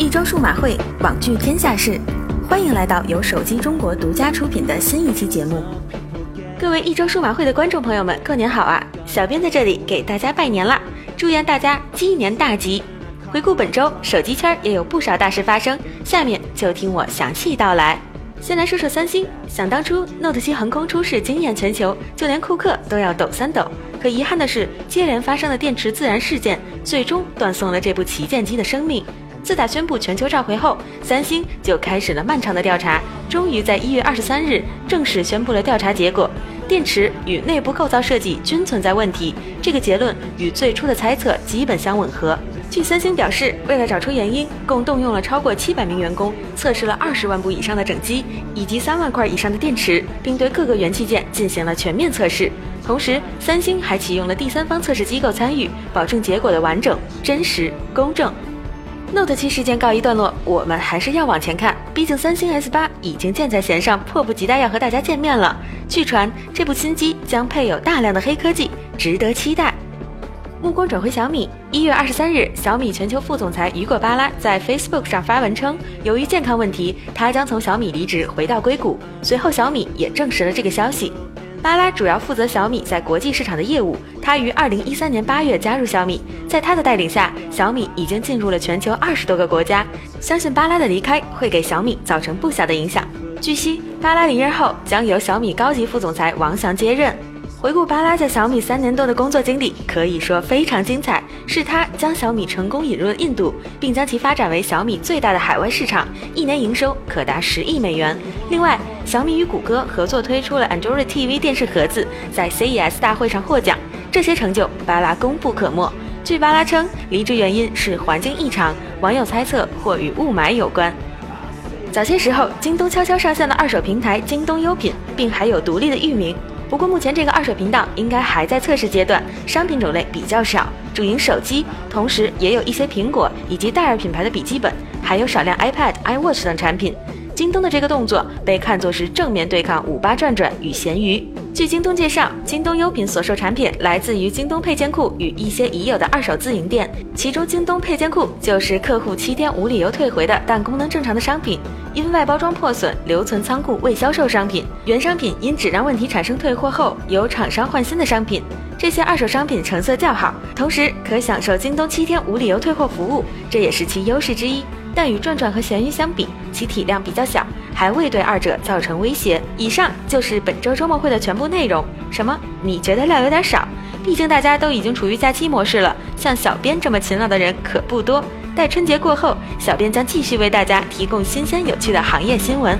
一周数码会，网聚天下事，欢迎来到由手机中国独家出品的新一期节目。各位一周数码会的观众朋友们，过年好啊！小编在这里给大家拜年啦，祝愿大家鸡年大吉。回顾本周，手机圈也有不少大事发生，下面就听我详细道来。先来说说三星，想当初 Note 7横空出世，惊艳全球，就连库克都要抖三抖。可遗憾的是，接连发生的电池自燃事件，最终断送了这部旗舰机的生命。自打宣布全球召回后，三星就开始了漫长的调查，终于在一月二十三日正式宣布了调查结果：电池与内部构造设计均存在问题。这个结论与最初的猜测基本相吻合。据三星表示，为了找出原因，共动用了超过七百名员工，测试了二十万部以上的整机以及三万块以上的电池，并对各个元器件进行了全面测试。同时，三星还启用了第三方测试机构参与，保证结果的完整、真实、公正。Note 7事件告一段落，我们还是要往前看。毕竟三星 S 八已经箭在弦上，迫不及待要和大家见面了。据传，这部新机将配有大量的黑科技，值得期待。目光转回小米，一月二十三日，小米全球副总裁雨果·巴拉在 Facebook 上发文称，由于健康问题，他将从小米离职，回到硅谷。随后，小米也证实了这个消息。巴拉主要负责小米在国际市场的业务。他于二零一三年八月加入小米，在他的带领下，小米已经进入了全球二十多个国家。相信巴拉的离开会给小米造成不小的影响。据悉，巴拉离任后将由小米高级副总裁王翔接任。回顾巴拉在小米三年多的工作经历，可以说非常精彩。是他将小米成功引入了印度，并将其发展为小米最大的海外市场，一年营收可达十亿美元。另外，小米与谷歌合作推出了 Android TV 电视盒子，在 CES 大会上获奖。这些成就，巴拉功不可没。据巴拉称，离职原因是环境异常，网友猜测或与雾霾有关。早些时候，京东悄悄上线了二手平台京东优品，并还有独立的域名。不过目前这个二手频道应该还在测试阶段，商品种类比较少，主营手机，同时也有一些苹果以及戴尔品牌的笔记本，还有少量 iPad、iWatch 等产品。京东的这个动作被看作是正面对抗五八转转与闲鱼。据京东介绍，京东优品所售产品来自于京东配件库与一些已有的二手自营店，其中京东配件库就是客户七天无理由退回的但功能正常的商品，因外包装破损留存仓库未销售商品，原商品因质量问题产生退货后由厂商换新的商品。这些二手商品成色较好，同时可享受京东七天无理由退货服务，这也是其优势之一。但与转转和闲鱼相比，其体量比较小，还未对二者造成威胁。以上就是本周周末会的全部内容。什么？你觉得料有点少？毕竟大家都已经处于假期模式了，像小编这么勤劳的人可不多。待春节过后，小编将继续为大家提供新鲜有趣的行业新闻。